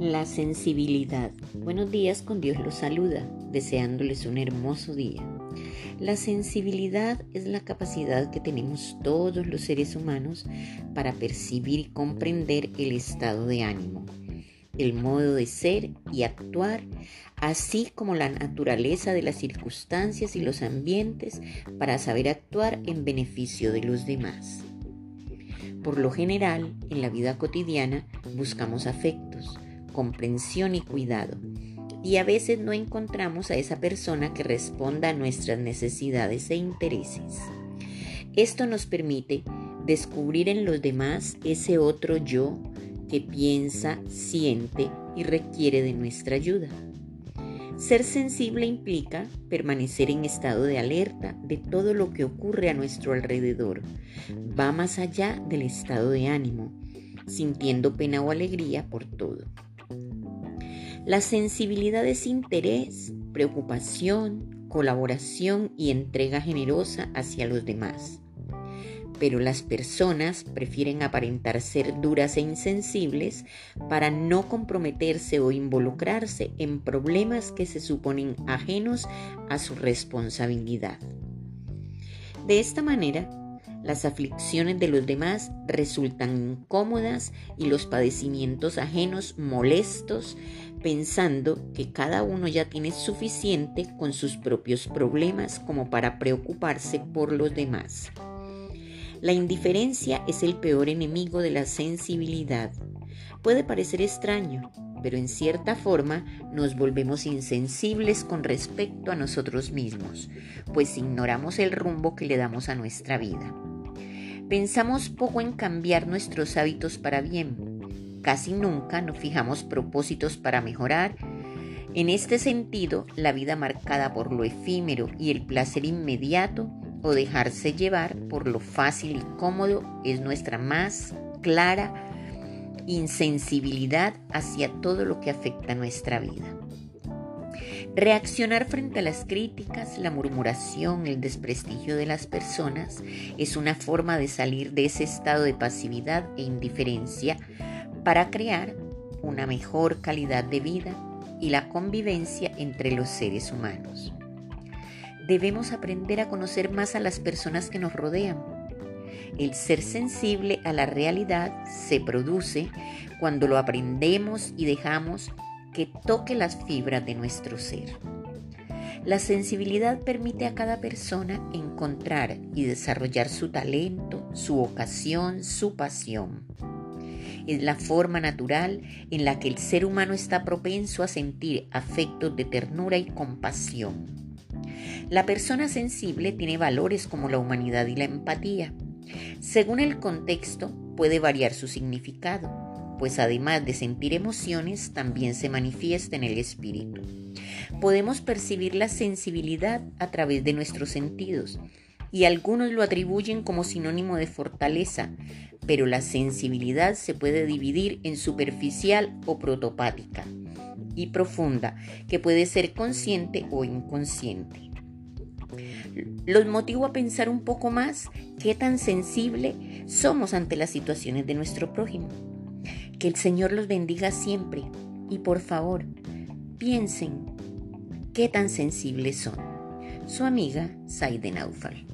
La sensibilidad. Buenos días, con Dios los saluda, deseándoles un hermoso día. La sensibilidad es la capacidad que tenemos todos los seres humanos para percibir y comprender el estado de ánimo, el modo de ser y actuar, así como la naturaleza de las circunstancias y los ambientes para saber actuar en beneficio de los demás. Por lo general, en la vida cotidiana buscamos afectos, comprensión y cuidado. Y a veces no encontramos a esa persona que responda a nuestras necesidades e intereses. Esto nos permite descubrir en los demás ese otro yo que piensa, siente y requiere de nuestra ayuda. Ser sensible implica permanecer en estado de alerta de todo lo que ocurre a nuestro alrededor. Va más allá del estado de ánimo, sintiendo pena o alegría por todo. La sensibilidad es interés, preocupación, colaboración y entrega generosa hacia los demás. Pero las personas prefieren aparentar ser duras e insensibles para no comprometerse o involucrarse en problemas que se suponen ajenos a su responsabilidad. De esta manera, las aflicciones de los demás resultan incómodas y los padecimientos ajenos molestos, pensando que cada uno ya tiene suficiente con sus propios problemas como para preocuparse por los demás. La indiferencia es el peor enemigo de la sensibilidad. Puede parecer extraño, pero en cierta forma nos volvemos insensibles con respecto a nosotros mismos, pues ignoramos el rumbo que le damos a nuestra vida. Pensamos poco en cambiar nuestros hábitos para bien. Casi nunca nos fijamos propósitos para mejorar. En este sentido, la vida marcada por lo efímero y el placer inmediato o dejarse llevar por lo fácil y cómodo es nuestra más clara insensibilidad hacia todo lo que afecta nuestra vida. Reaccionar frente a las críticas, la murmuración, el desprestigio de las personas es una forma de salir de ese estado de pasividad e indiferencia para crear una mejor calidad de vida y la convivencia entre los seres humanos. Debemos aprender a conocer más a las personas que nos rodean. El ser sensible a la realidad se produce cuando lo aprendemos y dejamos que toque las fibras de nuestro ser. La sensibilidad permite a cada persona encontrar y desarrollar su talento, su vocación, su pasión. Es la forma natural en la que el ser humano está propenso a sentir afectos de ternura y compasión. La persona sensible tiene valores como la humanidad y la empatía. Según el contexto, puede variar su significado pues además de sentir emociones, también se manifiesta en el espíritu. Podemos percibir la sensibilidad a través de nuestros sentidos, y algunos lo atribuyen como sinónimo de fortaleza, pero la sensibilidad se puede dividir en superficial o protopática y profunda, que puede ser consciente o inconsciente. Los motivo a pensar un poco más qué tan sensible somos ante las situaciones de nuestro prójimo. Que el Señor los bendiga siempre y por favor, piensen qué tan sensibles son. Su amiga Saide Naufal.